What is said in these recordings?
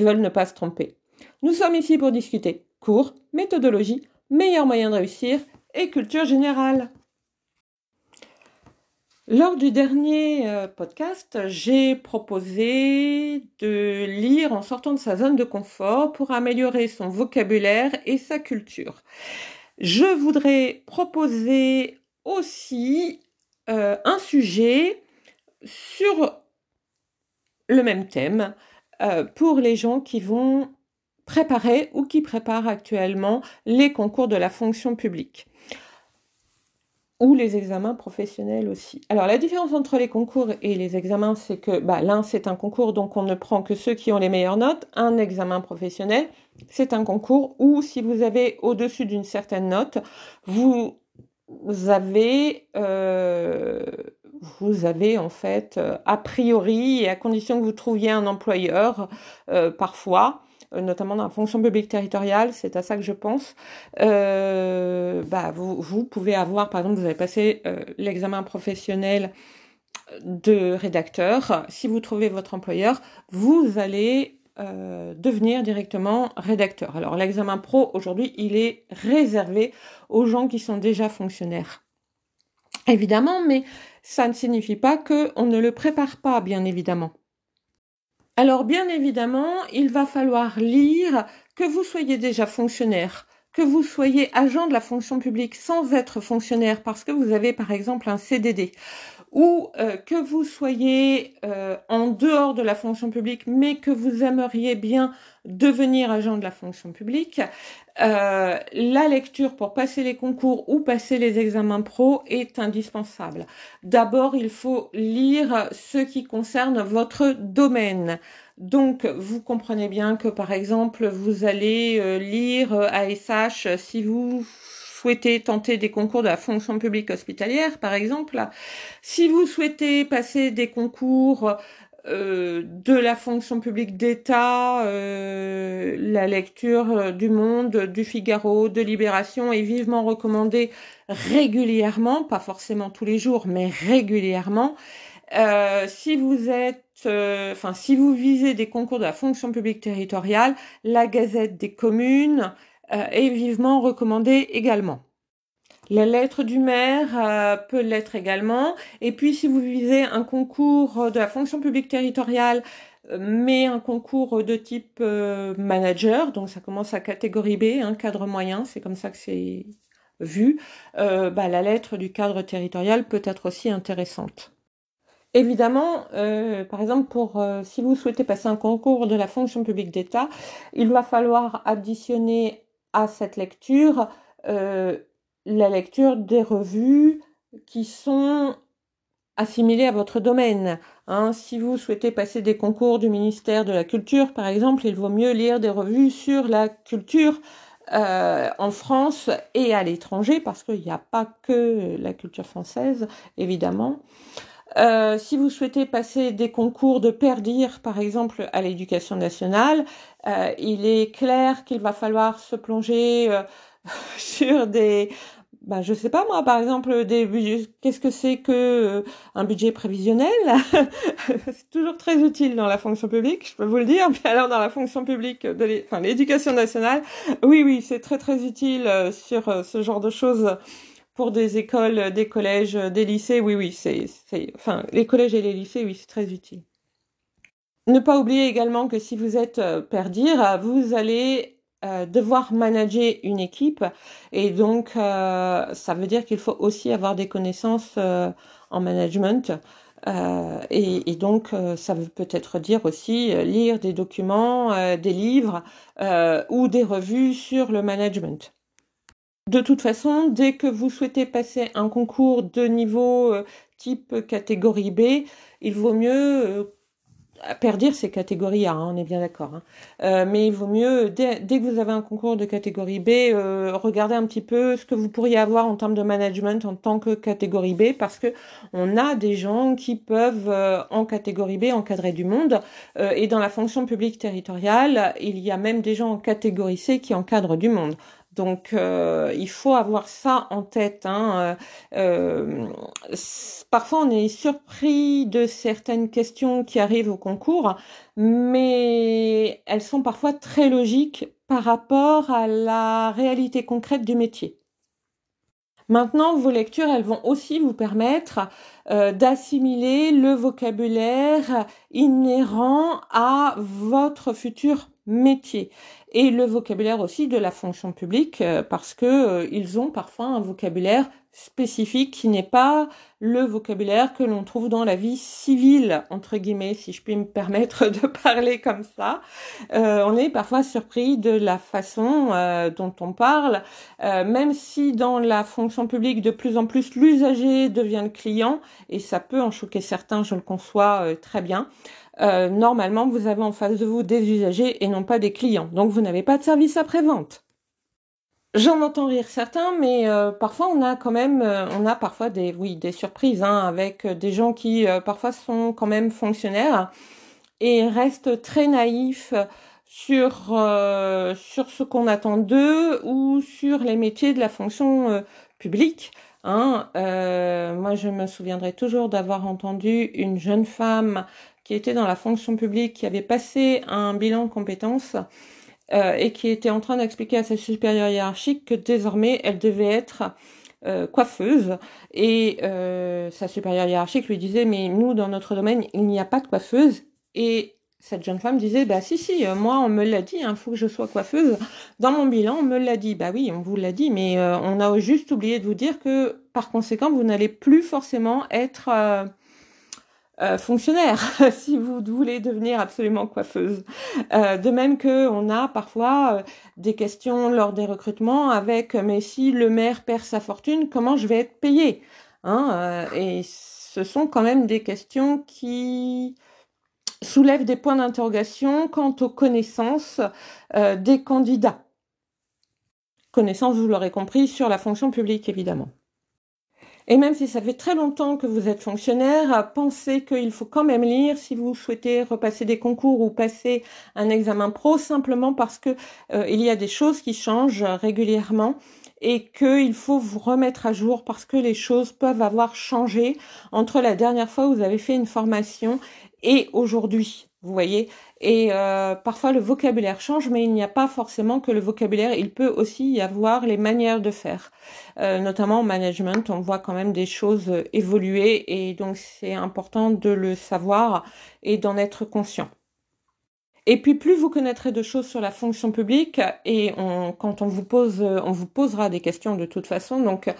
veulent ne pas se tromper. Nous sommes ici pour discuter cours, méthodologie, meilleurs moyens de réussir et culture générale. Lors du dernier euh, podcast, j'ai proposé de lire en sortant de sa zone de confort pour améliorer son vocabulaire et sa culture. Je voudrais proposer aussi euh, un sujet sur le même thème, euh, pour les gens qui vont préparer ou qui préparent actuellement les concours de la fonction publique ou les examens professionnels aussi. Alors la différence entre les concours et les examens, c'est que bah, l'un c'est un concours donc on ne prend que ceux qui ont les meilleures notes. Un examen professionnel, c'est un concours où si vous avez au-dessus d'une certaine note, vous avez euh, vous avez en fait, euh, a priori, et à condition que vous trouviez un employeur, euh, parfois, euh, notamment dans la fonction publique territoriale, c'est à ça que je pense, bah, vous, vous, pouvez avoir, par exemple, vous avez passé l'examen professionnel de rédacteur. Si vous trouvez votre employeur, vous allez devenir directement rédacteur. Alors l'examen pro, aujourd'hui, il est réservé aux gens qui sont déjà fonctionnaires. Évidemment, mais ça ne signifie pas qu'on ne le prépare pas, bien évidemment. Alors, bien évidemment, il va falloir lire que vous soyez déjà fonctionnaire, que vous soyez agent de la fonction publique sans être fonctionnaire parce que vous avez par exemple un CDD ou euh, que vous soyez euh, en dehors de la fonction publique mais que vous aimeriez bien devenir agent de la fonction publique, euh, la lecture pour passer les concours ou passer les examens pro est indispensable. D'abord, il faut lire ce qui concerne votre domaine. Donc, vous comprenez bien que, par exemple, vous allez lire ASH si vous souhaitez tenter des concours de la fonction publique hospitalière, par exemple. Si vous souhaitez passer des concours euh, de la fonction publique d'État, euh, la lecture du Monde, du Figaro, de Libération est vivement recommandée régulièrement, pas forcément tous les jours, mais régulièrement. Euh, si vous êtes, euh, enfin, si vous visez des concours de la fonction publique territoriale, la Gazette des communes euh, est vivement recommandée également. La lettre du maire peut l'être également. Et puis, si vous visez un concours de la fonction publique territoriale, mais un concours de type manager, donc ça commence à catégorie B, un cadre moyen, c'est comme ça que c'est vu, bah, la lettre du cadre territorial peut être aussi intéressante. Évidemment, euh, par exemple, pour euh, si vous souhaitez passer un concours de la fonction publique d'État, il va falloir additionner à cette lecture euh, la lecture des revues qui sont assimilées à votre domaine. Hein. Si vous souhaitez passer des concours du ministère de la Culture, par exemple, il vaut mieux lire des revues sur la culture en France et à l'étranger, parce qu'il n'y a pas que la culture française, évidemment. Euh, si vous souhaitez passer des concours de perdir, par exemple, à l'éducation nationale, euh, il est clair qu'il va falloir se plonger euh, sur des, bah, je sais pas moi, par exemple, des qu'est-ce que c'est que un budget prévisionnel? C'est toujours très utile dans la fonction publique, je peux vous le dire. Mais alors dans la fonction publique de l'éducation nationale, oui, oui, c'est très très utile sur ce genre de choses pour des écoles, des collèges, des lycées, oui, oui, c'est, enfin, les collèges et les lycées, oui, c'est très utile. Ne pas oublier également que si vous êtes euh, perdir, vous allez euh, devoir manager une équipe et donc euh, ça veut dire qu'il faut aussi avoir des connaissances en management. Et, et, donc, ça veut peut-être dire aussi lire des documents, des livres ou des revues sur le management. De toute façon, dès que vous souhaitez passer un concours de niveau euh, type catégorie B, il vaut mieux euh, perdir ces catégories A, hein, on est bien d'accord. Hein. Euh, mais il vaut mieux, dès, que vous avez un concours de catégorie B, euh, regardez un petit peu ce que vous pourriez avoir en termes de management en tant que catégorie B, parce que on a des gens qui peuvent en catégorie B encadrer du monde, et dans la fonction publique territoriale, il y a même des gens en catégorie C qui encadrent du monde. Donc euh, il faut avoir ça en tête. Hein. Euh, parfois on est surpris de certaines questions qui arrivent au concours, mais elles sont parfois très logiques par rapport à la réalité concrète du métier. Maintenant, vos lectures, elles vont aussi vous permettre euh, d'assimiler le vocabulaire inhérent à votre futur métier et le vocabulaire aussi de la fonction publique euh, parce que euh, ils ont parfois un vocabulaire spécifique qui n'est pas le vocabulaire que l'on trouve dans la vie civile entre guillemets si je puis me permettre de parler comme ça. Euh, on est parfois surpris de la façon euh, dont on parle euh, même si dans la fonction publique de plus en plus l'usager devient le client et ça peut en choquer certains je le conçois très bien euh, normalement, vous avez en face de vous des usagers et non pas des clients. Donc, vous n'avez pas de service après-vente. J'en entends rire certains, mais euh, parfois on a quand même, euh, on a parfois des, oui, des surprises hein, avec des gens qui parfois sont quand même fonctionnaires et restent très naïfs sur sur ce qu'on attend d'eux ou sur les métiers de la fonction publique. Hein. moi, je me souviendrai toujours d'avoir entendu une jeune femme qui était dans la fonction publique, qui avait passé un bilan de compétences euh, et qui était en train d'expliquer à sa supérieure hiérarchique que désormais elle devait être euh, coiffeuse et euh, sa supérieure hiérarchique lui disait mais nous dans notre domaine il n'y a pas de coiffeuse et cette jeune femme disait bah si si moi on me l'a dit il hein, faut que je sois coiffeuse dans mon bilan on me l'a dit bah oui on vous l'a dit mais on a juste oublié de vous dire que par conséquent vous n'allez plus forcément être euh, fonctionnaire si vous voulez devenir absolument coiffeuse. Euh, de même que on a parfois euh, des questions lors des recrutements avec mais si le maire perd sa fortune, comment je vais être payé hein, Et ce sont quand même des questions qui soulèvent des points d'interrogation quant aux connaissances des candidats. Connaissances, vous l'aurez compris, sur la fonction publique évidemment. Et même si ça fait très longtemps que vous êtes fonctionnaire, pensez qu'il faut quand même lire si vous souhaitez repasser des concours ou passer un examen pro, simplement parce que euh, il y a des choses qui changent régulièrement et qu'il faut vous remettre à jour parce que les choses peuvent avoir changé entre la dernière fois où vous avez fait une formation et aujourd'hui. Vous voyez Et euh, parfois le vocabulaire change, mais il n'y a pas forcément que le vocabulaire. Il peut aussi y avoir les manières de faire. Euh, notamment en management, on voit quand même des choses évoluer et donc c'est important de le savoir et d'en être conscient. Et puis plus vous connaîtrez de choses sur la fonction publique et on, quand on vous pose, on vous posera des questions de toute façon. Donc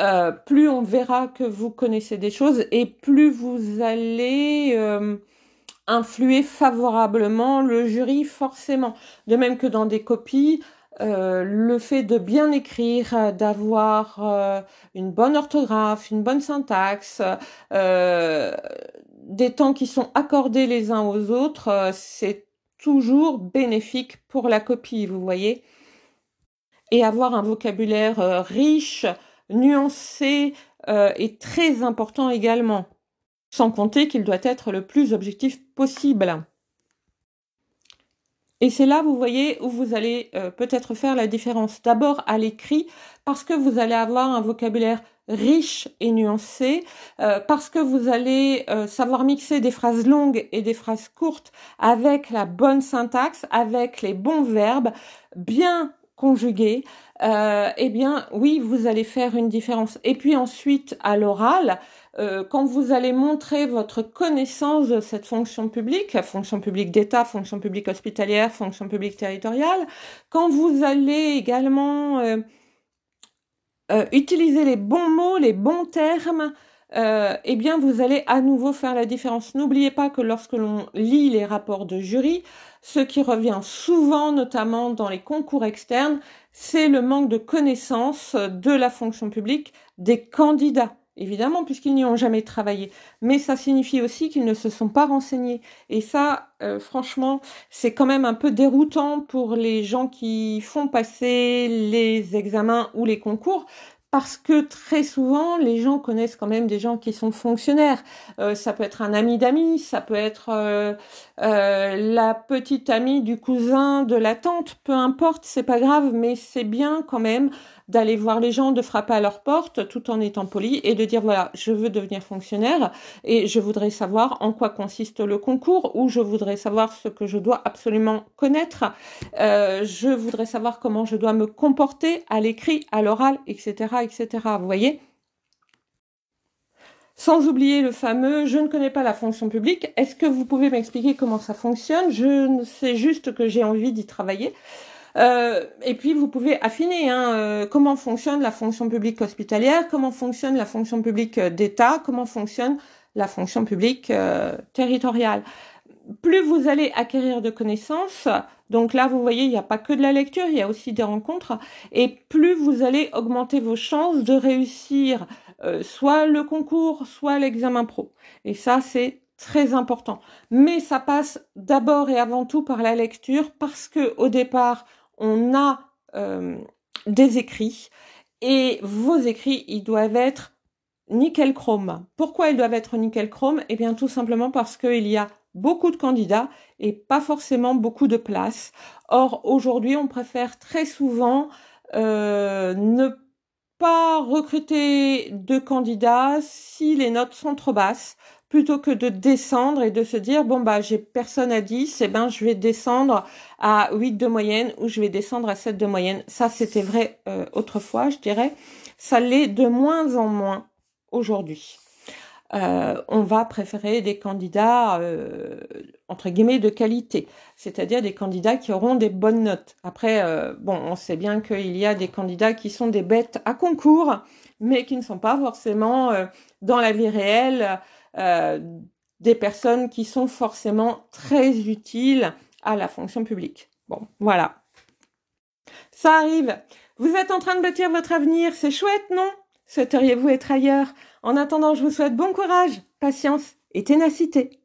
euh, plus on verra que vous connaissez des choses et plus vous allez euh, influer favorablement le jury forcément. De même que dans des copies, euh, le fait de bien écrire, d'avoir euh, une bonne orthographe, une bonne syntaxe, euh, des temps qui sont accordés les uns aux autres, c'est toujours bénéfique pour la copie, vous voyez. Et avoir un vocabulaire riche, nuancé est très important également sans compter qu'il doit être le plus objectif possible. Et c'est là, vous voyez, où vous allez euh, peut-être faire la différence. D'abord à l'écrit, parce que vous allez avoir un vocabulaire riche et nuancé, euh, parce que vous allez euh, savoir mixer des phrases longues et des phrases courtes avec la bonne syntaxe, avec les bons verbes, bien conjugués. eh bien, oui, vous allez faire une différence. Et puis ensuite, à l'oral, euh, quand vous allez montrer votre connaissance de cette fonction publique, fonction publique d'État, fonction publique hospitalière, fonction publique territoriale, quand vous allez également euh, euh, utiliser les bons mots, les bons termes, eh bien vous allez à nouveau faire la différence. N'oubliez pas que lorsque l'on lit les rapports de jury, ce qui revient souvent, notamment dans les concours externes, c'est le manque de connaissance de la fonction publique des candidats évidemment, puisqu'ils n'y ont jamais travaillé. Mais ça signifie aussi qu'ils ne se sont pas renseignés. Et ça, euh, franchement, c'est quand même un peu déroutant pour les gens qui font passer les examens ou les concours, parce que très souvent, les gens connaissent quand même des gens qui sont fonctionnaires. Euh, ça peut être un ami d'amis, ça peut être euh, euh, la petite amie du cousin, de la tante, peu importe, c'est pas grave, mais c'est bien quand même d'aller voir les gens, de frapper à leur porte tout en étant poli et de dire voilà, je veux devenir fonctionnaire et je voudrais savoir en quoi consiste le concours ou je voudrais savoir ce que je dois absolument connaître. Euh, je voudrais savoir comment je dois me comporter à l'écrit, à l'oral, etc., etc. Vous voyez? Sans oublier le fameux je ne connais pas la fonction publique. Est-ce que vous pouvez m'expliquer comment ça fonctionne? Je sais juste que j'ai envie d'y travailler. Euh, et puis vous pouvez affiner hein, euh, comment fonctionne la fonction publique hospitalière, comment fonctionne la fonction publique d'État, comment fonctionne la fonction publique euh, territoriale. Plus vous allez acquérir de connaissances, donc là vous voyez il n'y a pas que de la lecture, il y a aussi des rencontres, et plus vous allez augmenter vos chances de réussir soit le concours, soit l'examen pro. Et ça c'est très important. Mais ça passe d'abord et avant tout par la lecture parce que au départ, on a euh, des écrits et vos écrits, ils doivent être nickel chrome. Pourquoi ils doivent être nickel chrome? Eh bien tout simplement parce qu'il y a beaucoup de candidats et pas forcément beaucoup de places. Or aujourd'hui, on préfère très souvent euh, ne pas recruter de candidats si les notes sont trop basses plutôt que de descendre et de se dire bon bah j'ai personne à 10 et eh ben je vais descendre à 8 de moyenne ou je vais descendre à 7 de moyenne. Ça c'était vrai euh, autrefois je dirais. Ça l'est de moins en moins aujourd'hui. Euh, on va préférer des candidats euh, entre guillemets de qualité, c'est-à-dire des candidats qui auront des bonnes notes. Après, bon, on sait bien qu'il y a des candidats qui sont des bêtes à concours, mais qui ne sont pas forcément dans la vie réelle euh, des personnes qui sont forcément très utiles à la fonction publique. Bon, voilà. Ça arrive. Vous êtes en train de bâtir votre avenir, c'est chouette, non? Souhaiteriez-vous être ailleurs? En attendant, je vous souhaite bon courage, patience et ténacité.